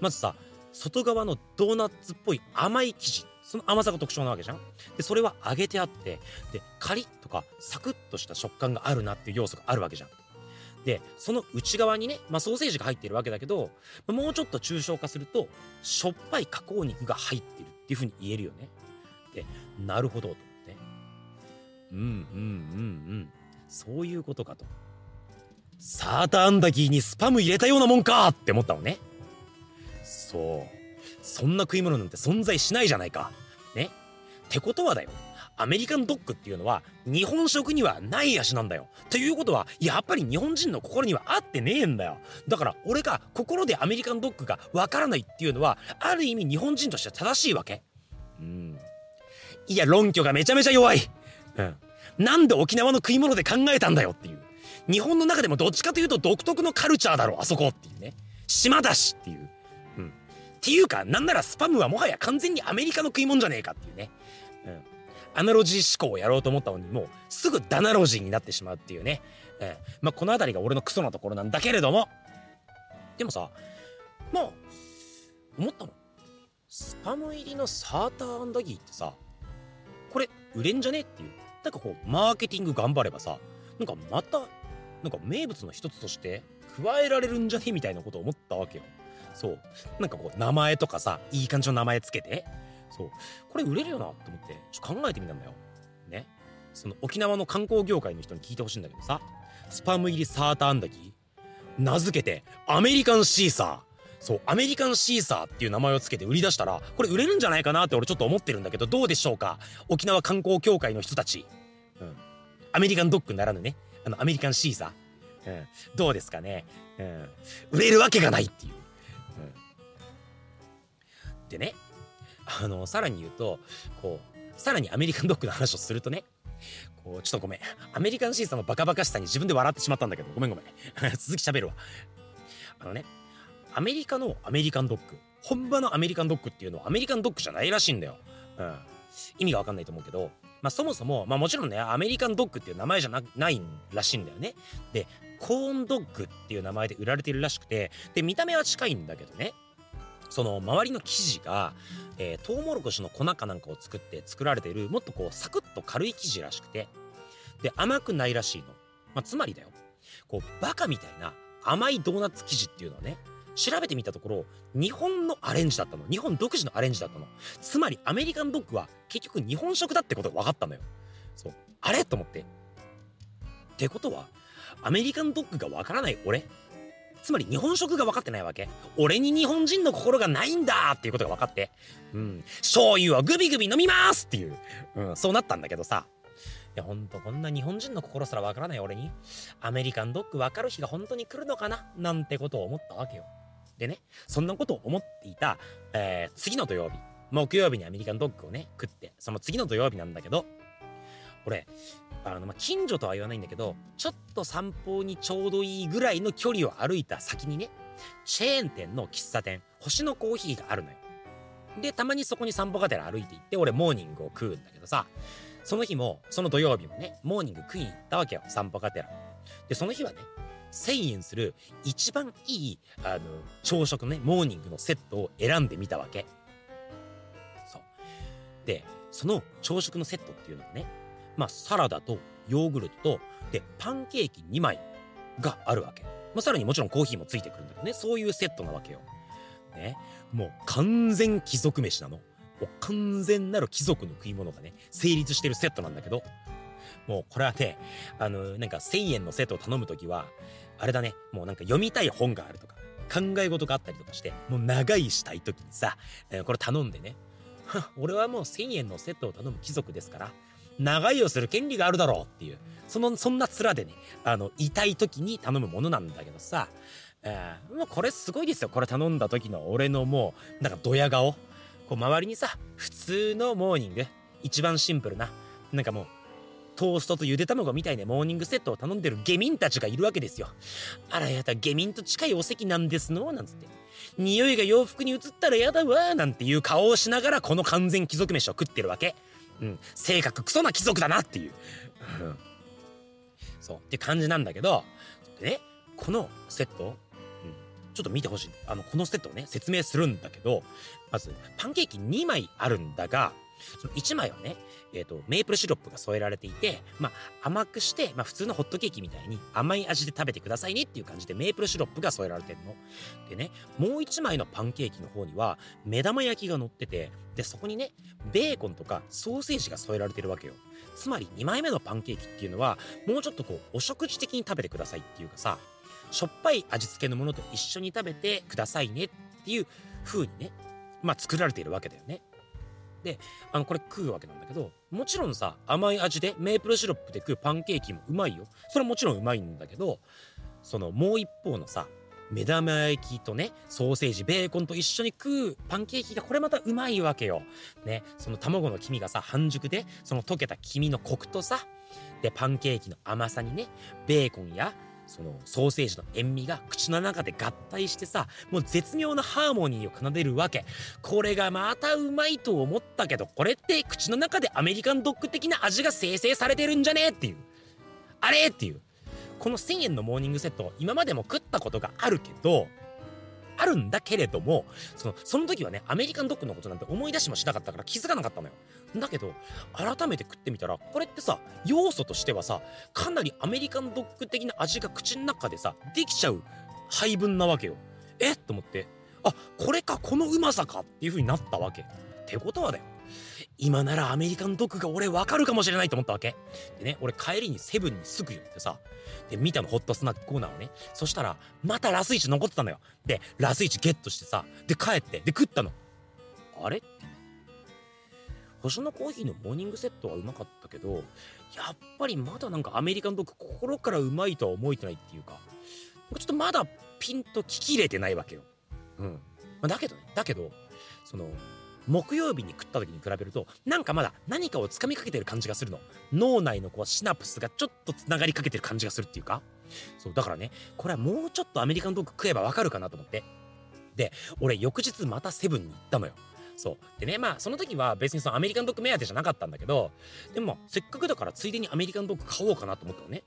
Speaker 1: まずさ、外側のドーナツっぽい甘い生地。その甘さが特徴なわけじゃんで、それは揚げてあって、で、カリッとかサクッとした食感があるなっていう要素があるわけじゃん。で、その内側にね、まあ、ソーセージが入ってるわけだけど、もうちょっと抽象化すると、しょっぱい加工肉が入ってるていうふうに言えるよね。で、なるほどと思って。うんうんうんうん。そういうことかと。サーターアンダギーにスパム入れたようなもんかって思ったのね。そう。そんな食い物なんて存在しないじゃないか。ね。ってことはだよ。アメリカンドッグっていうのは日本食にはない味なんだよ。ということはやっぱり日本人の心には合ってねえんだよ。だから俺が心でアメリカンドッグがわからないっていうのはある意味日本人としては正しいわけ。うん。いや論拠がめちゃめちゃ弱い。うん。なんで沖縄の食い物で考えたんだよっていう。日本の中でもどっちかというと独特のカルチャーだろあそこっていうね。島だしっていう。うん。っていうか、なんならスパムはもはや完全にアメリカの食い物じゃねえかっていうね。うん。アナロジー思考をやろうと思ったのにもうすぐダナロジーになってしまうっていうね、えー、まあこの辺りが俺のクソなところなんだけれども。でもさまあ思ったの。スパム入りのサーターアンダギーってさこれ売れんじゃねっていう。なんかこうマーケティング頑張ればさなんかまたなんか名物の一つとして加えられるんじゃねみたいなことを思ったわけよ。そう。なんかこう名前とかさいい感じの名前つけて。そう。これ売れるよなと思ってちょっと考えてみたんだよ。ね。その沖縄の観光業界の人に聞いてほしいんだけどさ。スパム入りサーターアンダギー。名付けてアメリカンシーサー。そうアメリカンシーサーっていう名前を付けて売り出したらこれ売れるんじゃないかなって俺ちょっと思ってるんだけどどうでしょうか？沖縄観光協会の人たち、うん、アメリカンドッグならぬね。あのアメリカンシーサー、うん、どうですかね、うん、売れるわけがないっていう、うん、でねあの、さらに言うと、こう、さらにアメリカンドッグの話をするとね、こう、ちょっとごめん。アメリカンシーサーのバカバカしさに自分で笑ってしまったんだけど、ごめんごめん。[laughs] 続き喋るわ。あのね、アメリカのアメリカンドッグ、本場のアメリカンドッグっていうのはアメリカンドッグじゃないらしいんだよ。うん。意味がわかんないと思うけど、まあそもそも、まあもちろんね、アメリカンドッグっていう名前じゃなないらしいんだよね。で、コーンドッグっていう名前で売られてるらしくて、で、見た目は近いんだけどね。その周りの生地が、えー、トウモロコシの粉かなんかを作って作られているもっとこうサクッと軽い生地らしくてで甘くないらしいの、まあ、つまりだよ。こうバカみたいな甘いドーナツ生地っていうのはね調べてみたところ日本のアレンジだったの。日本独自のアレンジだったの。つまりアメリカンドッグは結局日本食だってことが分かったのよ。そう。あれ？と思って。ってことはアメリカンドッグが分からない俺？つまり日本食が分かってないわけ。俺に日本人の心がないんだっていうことが分かって。うん。醤油をグビグビ飲みますっていう。うん、そうなったんだけどさ。いや、ほんとこんな日本人の心すら分からない俺に、アメリカンドッグ分かる日が本当に来るのかな？なんてことを思ったわけよ。でね、そんなことを思っていた、えー、次の土曜日、木曜日にアメリカンドッグをね、食って、その次の土曜日なんだけど、俺、あの、まあ、近所とは言わないんだけど、ちょっと散歩にちょうどいいぐらいの距離を歩いた先にね、チェーン店の喫茶店、星のコーヒーがあるのよ。で、たまにそこに散歩がてら歩いて行って、俺モーニングを食うんだけどさ、その日も、その土曜日もね、モーニング食いに行ったわけよ、散歩がてら。で、その日はね、1000円する一番いい、あの、朝食のね、モーニングのセットを選んでみたわけ。そう。で、その朝食のセットっていうのがね、まあ、サラダとヨーグルトと、で、パンケーキ2枚があるわけ。まあ、さらにもちろんコーヒーもついてくるんだけどね、そういうセットなわけよ。ね。もう完全貴族飯なの。完全なる貴族の食い物がね、成立してるセットなんだけど、もうこれはね、あの、なんか1000円のセットを頼むときは、あれだね、もうなんか読みたい本があるとか、考え事があったりとかして、もう長いしたいときにさ、えー、これ頼んでね、[laughs] 俺はもう1000円のセットを頼む貴族ですから、長居をする権利があるだろうっていう、その、そんな面でね、あの、痛い時に頼むものなんだけどさ、えー、もうこれすごいですよ。これ頼んだ時の俺のもう、なんかドヤ顔。こう周りにさ、普通のモーニング、一番シンプルな、なんかもう、トーストとゆで卵みたいなモーニングセットを頼んでる下民たちがいるわけですよ。あらやだ、下民と近いお席なんですの？なんつって。匂いが洋服に移ったらやだわなんていう顔をしながらこの完全貴族飯を食ってるわけ。うん、性格クソな貴族だなっていう。そう、って感じなんだけど、ね、このセット、うん、ちょっと見てほしい。あの、このセットをね、説明するんだけど、まず、パンケーキ2枚あるんだが、その1枚はね、えっ、ー、と、メープルシロップが添えられていて、まあ、甘くして、まあ、普通のホットケーキみたいに甘い味で食べてくださいねっていう感じでメープルシロップが添えられてるの。でね、もう1枚のパンケーキの方には、目玉焼きが乗ってて、で、そこにね、ベーコンとかソーセージが添えられてるわけよ。つまり2枚目のパンケーキっていうのは、もうちょっとこう、お食事的に食べてくださいっていうかさ、しょっぱい味付けのものと一緒に食べてくださいねっていう風にね、まあ作られているわけだよね。であのこれ食うわけなんだけどもちろんさ甘い味でメープルシロップで食うパンケーキもうまいよそれはもちろんうまいんだけどそのもう一方のさ目玉焼きとねソーセージベーコンと一緒に食うパンケーキがこれまたうまいわけよ。ねその卵の黄身がさ半熟でその溶けた黄身のコクとさでパンケーキの甘さにねベーコンやそのソーセージの塩味が口の中で合体してさもう絶妙なハーモニーを奏でるわけ。これがまたうまいと思ったけどこれって口の中でアメリカンドッグ的な味が生成されてるんじゃねっていう。あれっていう。この1000円のモーニングセット今までも食ったことがあるけどあるんだけれどもそのその時はねアメリカンドッグのことなんて思い出しもしなかったから気づかなかったのよ。だけど改めて食ってみたらこれってさ要素としてはさかなりアメリカンドッグ的な味が口の中でさできちゃう配分なわけよ。えっ？と思ってあこれかこのうまさかっていう風になったわけ。ってことはだよ。今ならアメリカンドッグが俺わかるかもしれないと思ったわけ。でね俺帰りにセブンにすぐ寄ってさで見たのホットスナックコーナーをね。そしたらまたラスイチ残ってたのよ。でラスイチゲットしてさで帰ってで食ったの。あれ？って星のコーヒーのモーニングセットはうまかったけどやっぱりまだなんかアメリカンドッグ心からうまいとは思えてないっていうかちょっとまだピンと聞き入れてないわけよ。うん、ま、だけどねだけどその木曜日に食った時に比べるとなんかまだ何かをつかみかけてる感じがするの。脳内のこうシナプスがちょっとつながりかけてる感じがするっていうか。そうだからねこれはもうちょっとアメリカンドッグ食えばわかるかなと思って。で俺翌日またセブンに行ったのよ。そう。でねまあその時は別にそのアメリカンドッグ目当てじゃなかったんだけどでもせっかくだからついでにアメリカンドッグ買おうかなと思ったのね。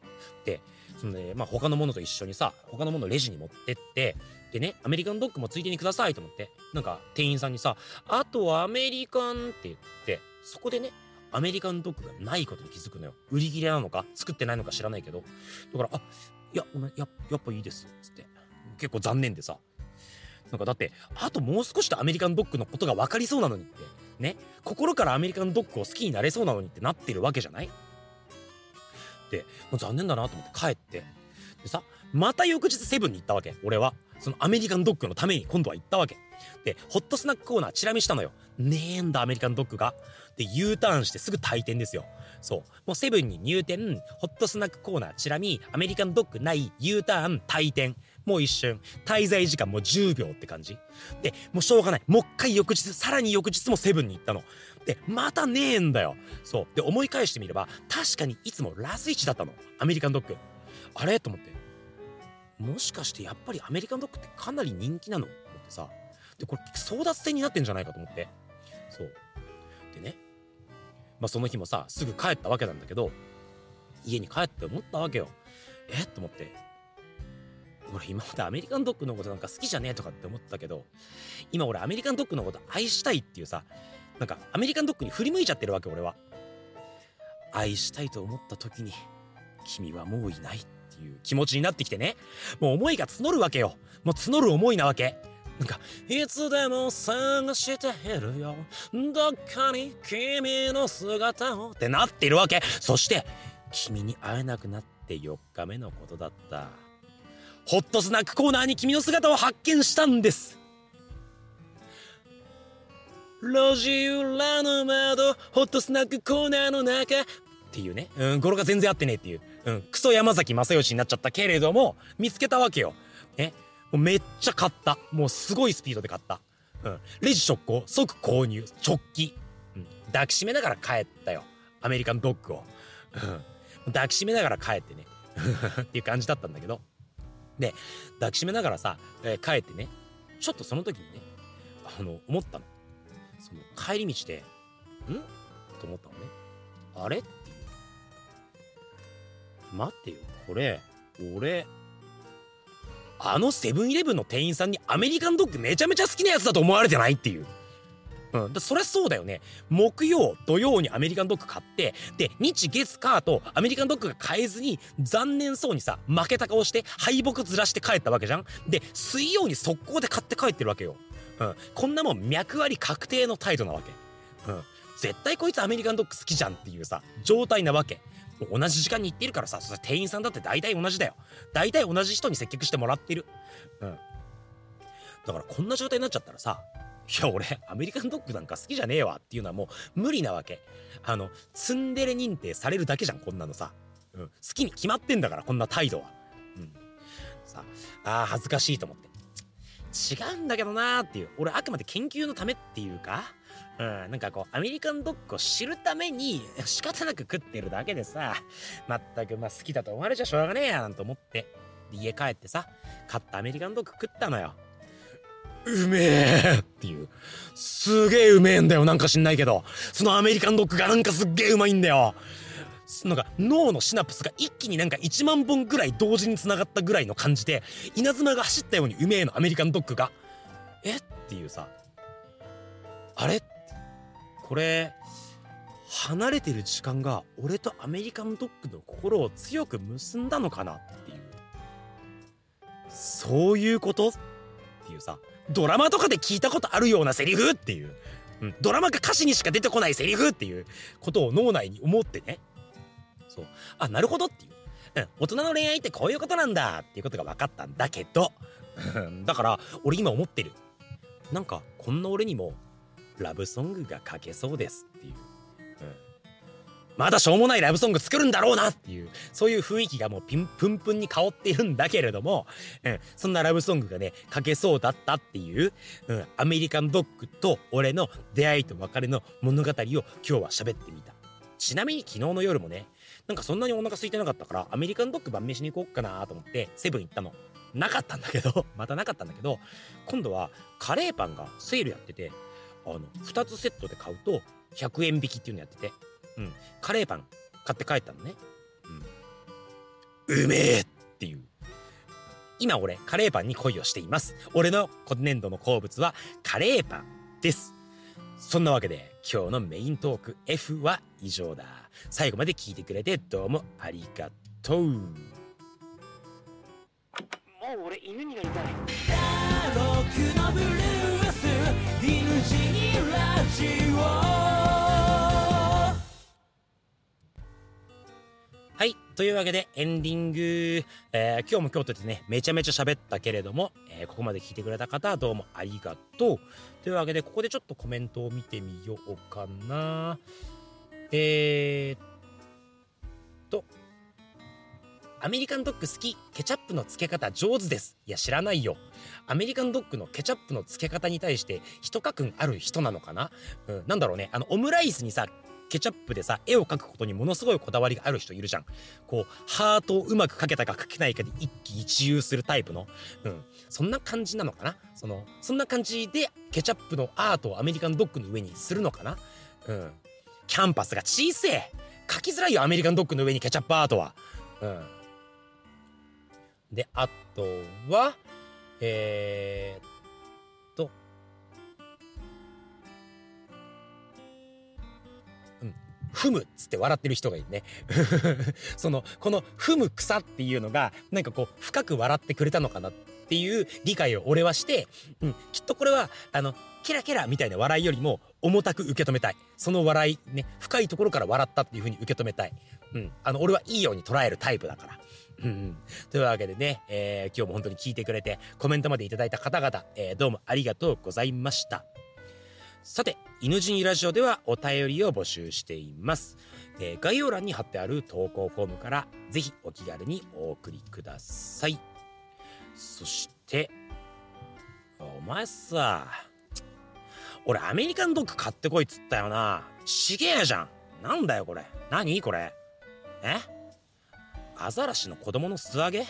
Speaker 1: でそのねまあ他のものと一緒にさ他のものレジに持ってってでねアメリカンドッグもついでにくださいと思ってなんか店員さんにさあとはアメリカンって言ってそこでねアメリカンドッグがないことに気づくのよ。売り切れなのか作ってないのか知らないけど。だからあいやややっぱいいですっつって。結構残念でさ。なんかだってあともう少しでアメリカンドッグのことが分かりそうなのにってね。心からアメリカンドッグを好きになれそうなのにってなってるわけじゃない？でもう残念だなと思って帰って。でさまた翌日セブンに行ったわけ。俺は。そのアメリカンドッグのために今度は行ったわけ。でホットスナックコーナーチラ見したのよ。ねえんだアメリカンドッグが。で U ターンしてすぐ退店ですよ。そう。もうセブンに入店ホットスナックコーナーチラ見アメリカンドッグない U ターン退店。もう一瞬。滞在時間もう10秒って感じ。でもうしょうがない。もう一回翌日さらに翌日もセブンに行ったの。でまたねえんだよ。そう。で思い返してみれば確かにいつもラス1だったの。アメリカンドッグ。あれ？と思って。もしかしてやっぱりアメリカンドッグってかなり人気なの？と思ってさ。でこれ争奪戦になってんじゃないかと思って。そう。でね。まあその日もさすぐ帰ったわけなんだけど家に帰って思ったわけよ。え？っと思って。俺今までアメリカンドッグのことなんか好きじゃねえとかって思ったけど今俺アメリカンドッグのこと愛したいっていうさなんかアメリカンドッグに振り向いちゃってるわけ俺は愛したいと思った時に君はもういないっていう気持ちになってきてねもう思いが募るわけよもう募る思いなわけなんか、いつでも探しているよ。どっかに君の姿をってなってるわけ。そして、君に会えなくなって4日目のことだった。ホットスナックコーナーに君の姿を発見したんです。路地裏の窓、ホットスナックコーナーの中っていうね、うん、語呂が全然合ってねえっていう、うん、クソ山崎正義になっちゃったけれども、見つけたわけよ。ね、もうめっちゃ買った。もうすごいスピードで買った。うん、レジ直行、即購入、直帰。うん、抱きしめながら帰ったよ。アメリカンドッグを。うん、抱きしめながら帰ってね。[laughs] っていう感じだったんだけど。で、抱きしめながらさ、えー帰ってね、ちょっとその時にね、あの、思ったの。その帰り道で、ん？と思ったのね。あれ？っていう。待ってよ、これ、俺、あのセブンイレブンの店員さんにアメリカンドッグめちゃめちゃ好きなやつだと思われてないっていう。うん、だそりゃそうだよね。木曜、土曜にアメリカンドッグ買って、で、日月火とアメリカンドッグが買えずに、残念そうにさ、負けた顔して、敗北ずらして帰ったわけじゃんで、水曜に速攻で買って帰ってるわけよ。うん、こんなもん脈あり確定の態度なわけ。うん、絶対こいつアメリカンドッグ好きじゃんっていうさ、状態なわけ。同じ時間に行ってるからさ、そ店員さんだって大体同じだよ。大体同じ人に接客してもらってる。うん。だからこんな状態になっちゃったらさい、や俺アメリカンドッグなんか好きじゃねえわっていうのはもう無理なわけあのツンデレ認定されるだけじゃんこんなのさ、うん、好きに決まってんだからこんな態度はうんさああ恥ずかしいと思って違うんだけどなーっていう。俺あくまで研究のためっていうか。うん、なんかこうアメリカンドッグを知るために仕方なく食ってるだけでさまったくまあ好きだと思われちゃしょうがねえやなんて思ってで家帰ってさ買ったアメリカンドッグ食ったのよ。うめえっていう。すげえうめえんだよなんか知んないけど。そのアメリカンドッグがなんかすっげえうまいんだよ。なんか脳のシナプスが一気になんか1万本ぐらい同時に繋がったぐらいの感じで稲妻が走ったようにうめえのアメリカンドッグがえ？っていうさあれ？これ離れてる時間が俺とアメリカンドッグの心を強く結んだのかなっていう。そういうこと？っていうさドラマとかで聞いたことあるようなセリフ？っていう、うん、ドラマが歌詞にしか出てこないセリフ？っていうことを脳内に思ってね。そう。あなるほどっていう、うん、大人の恋愛ってこういうことなんだっていうことが分かったんだけど。だから俺今思ってる。なんかこんな俺にもラブソングが書けそうですっていう、うん、まだしょうもないラブソング作るんだろうなっていう。そういう雰囲気がもうピンプンプンに香っているんだけれども、うん、そんなラブソングがね書けそうだったっていう、うん、アメリカンドッグと俺の出会いと別れの物語を今日は喋ってみた。ちなみに昨日の夜もねなんかそんなにお腹空いてなかったからアメリカンドッグ晩飯に行こうかなと思ってセブン行ったの。なかったんだけど [laughs] またなかったんだけど今度はカレーパンがセールやっててあの2つセットで買うと100円引きっていうのやってて、うん、カレーパン買って帰ったのね、うん、うめえっていう。今俺カレーパンに恋をしています。俺の今年度の好物はカレーパンです。そんなわけで今日のメイントーク F は以上だ。最後まで聞いてくれてどうもありがとう。もう俺犬になりたい。はいというわけでエンディング、えー、今日も今日とてねめちゃめちゃ喋ったけれども、えー、ここまで聞いてくれた方はどうもありがとう。というわけでここでちょっとコメントを見てみようかな。えー、っとアメリカンドッグ好きケチャップの付け方上手です。いや知らないよ。アメリカンドッグのケチャップの付け方に対して一家訓ある人なのかな、うん、なんだろうね。あのオムライスにさケチャップでさ絵を描くことにものすごいこだわりがある人いるじゃん。こうハートをうまく描けたか描けないかで一喜一憂するタイプの。うん。そんな感じなのかな？そのそんな感じでケチャップのアートをアメリカンドッグの上にするのかな？うん。キャンパスが小せえ。描きづらいよアメリカンドッグの上にケチャップアートは。うん。で、あとは、えー、っうん、踏むっつって笑ってる人がいるね。[laughs] その、この踏む草っていうのが、なんかこう、深く笑ってくれたのかなっていう理解を俺はして、うん、きっとこれは、あの、ケラケラみたいな笑いよりも重たく受け止めたい。その笑い、ね、深いところから笑ったっていう風に受け止めたい。うん、あの、俺はいいように捉えるタイプだから。うん、というわけでね、えー、今日も本当に聞いてくれてコメントまでいただいた方々、えー、どうもありがとうございましたさて犬死にラジオではお便りを募集しています、えー、概要欄に貼ってある投稿フォームからぜひお気軽にお送りください。そしてお前さ俺アメリカンドッグ買ってこいっつったよな。ちげえじゃん。なんだよこれ。何？これ。え？アザラシの子供の素揚げ？い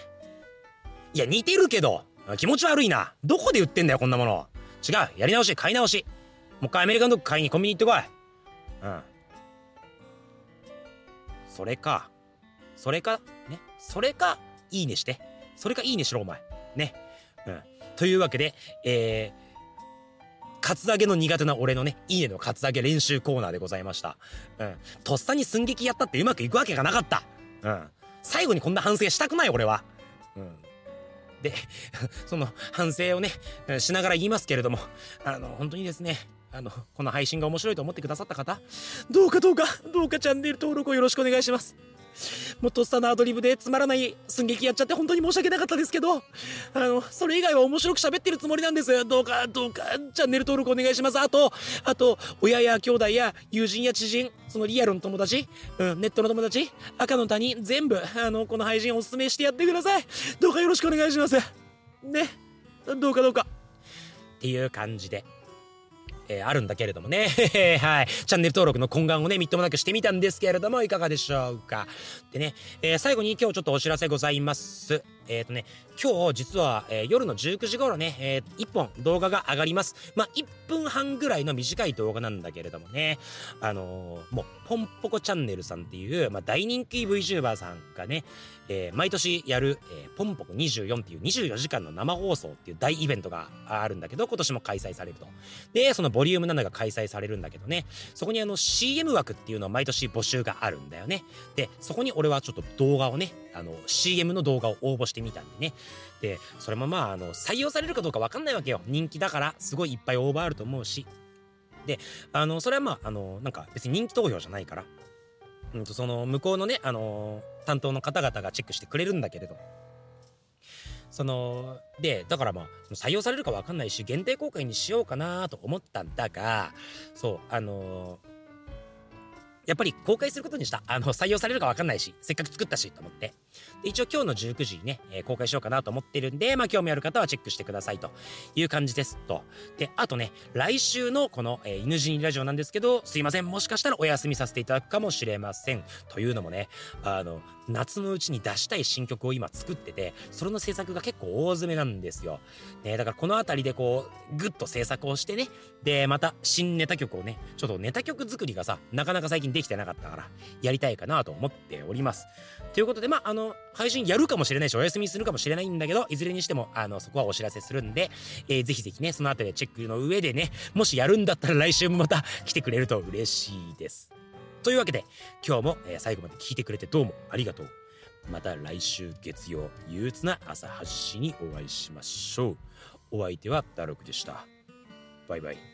Speaker 1: や似てるけど。気持ち悪いな。どこで売ってんだよこんなもの。違う。やり直し買い直し。もう一回アメリカンドッグ買いにコンビニ行ってこいうんそれかそれかねそれかいいねしてそれかいいねしろお前ねうんというわけでえーカツアゲの苦手な俺のね、いいねのカツアゲ練習コーナーでございました。うん。とっさに寸劇やったってうまくいくわけがなかった。うん。最後にこんな反省したくない俺は。うん。で、[laughs] その反省をね、しながら言いますけれども、あの、本当にですね、あの、この配信が面白いと思ってくださった方、どうかどうか、どうかチャンネル登録をよろしくお願いします。もうとっさのアドリブでつまらない寸劇やっちゃって本当に申し訳なかったですけど、あの、それ以外は面白く喋ってるつもりなんです。どうか、どうか、チャンネル登録お願いします。あと、あと、親や兄弟や友人や知人、そのリアルの友達、うん、ネットの友達、赤の他人、全部、あの、この配信おすすめしてやってください。どうかよろしくお願いします。ね。どうかどうか。っていう感じでえー、あるんだけれどもね。[laughs] はい。チャンネル登録の懇願をねみっともなくしてみたんですけれどもいかがでしょうか。でね、えー、最後に今日ちょっとお知らせございます。えっ、ー、とね今日実は、えー、夜の19時頃ね、えー、1本動画が上がります。まあ1分半ぐらいの短い動画なんだけれどもね。あのー、もうポンポコチャンネルさんっていう、まあ、大人気 VTuber さんがね、え、毎年やる、えー、ポンポコ24っていう24時間の生放送っていう大イベントがあるんだけど今年も開催されると。でそのボリューム7が開催されるんだけどね。そこにあの CM 枠っていうのを毎年募集があるんだよね。でそこに俺はちょっと動画をねあの CM の動画を応募してみたんでね。でそれもまああの採用されるかどうか分かんないわけよ。人気だからすごいいっぱい応募あると思うし。であのそれはまああのなんか別に人気投票じゃないから。うんとその向こうのねあの担当の方々がチェックしてくれるんだけれど。そのでだからまあ採用されるか分かんないし限定公開にしようかなと思ったんだがそうあのーやっぱり公開することにした。あの、採用されるかわかんないし、せっかく作ったし、と思って。で、一応今日の19時にね、えー、公開しようかなと思ってるんで、まあ、興味ある方はチェックしてくださいという感じですと。で、あとね、来週のこの、えー、犬死にラジオなんですけど、すいません、もしかしたらお休みさせていただくかもしれません。というのもね、あの、夏のうちに出したい新曲を今作ってて、それの制作が結構大詰めなんですよ。ね、だからこの辺りでこう、ぐっと制作をしてね、で、また新ネタ曲をね、ちょっとネタ曲作りがさ、なかなか最近できてなかったから、やりたいかなと思っております。ということで、まあ、あの、配信やるかもしれないし、お休みするかもしれないんだけど、いずれにしても、あの、そこはお知らせするんで、えー、ぜひぜひね、その辺りでチェックの上でね、もしやるんだったら来週もまた来てくれると嬉しいです。というわけで今日も、え最後まで聞いてくれてどうもありがとう。また来週月曜憂鬱な朝8時にお会いしましょう。お相手はダロクでした。バイバイ。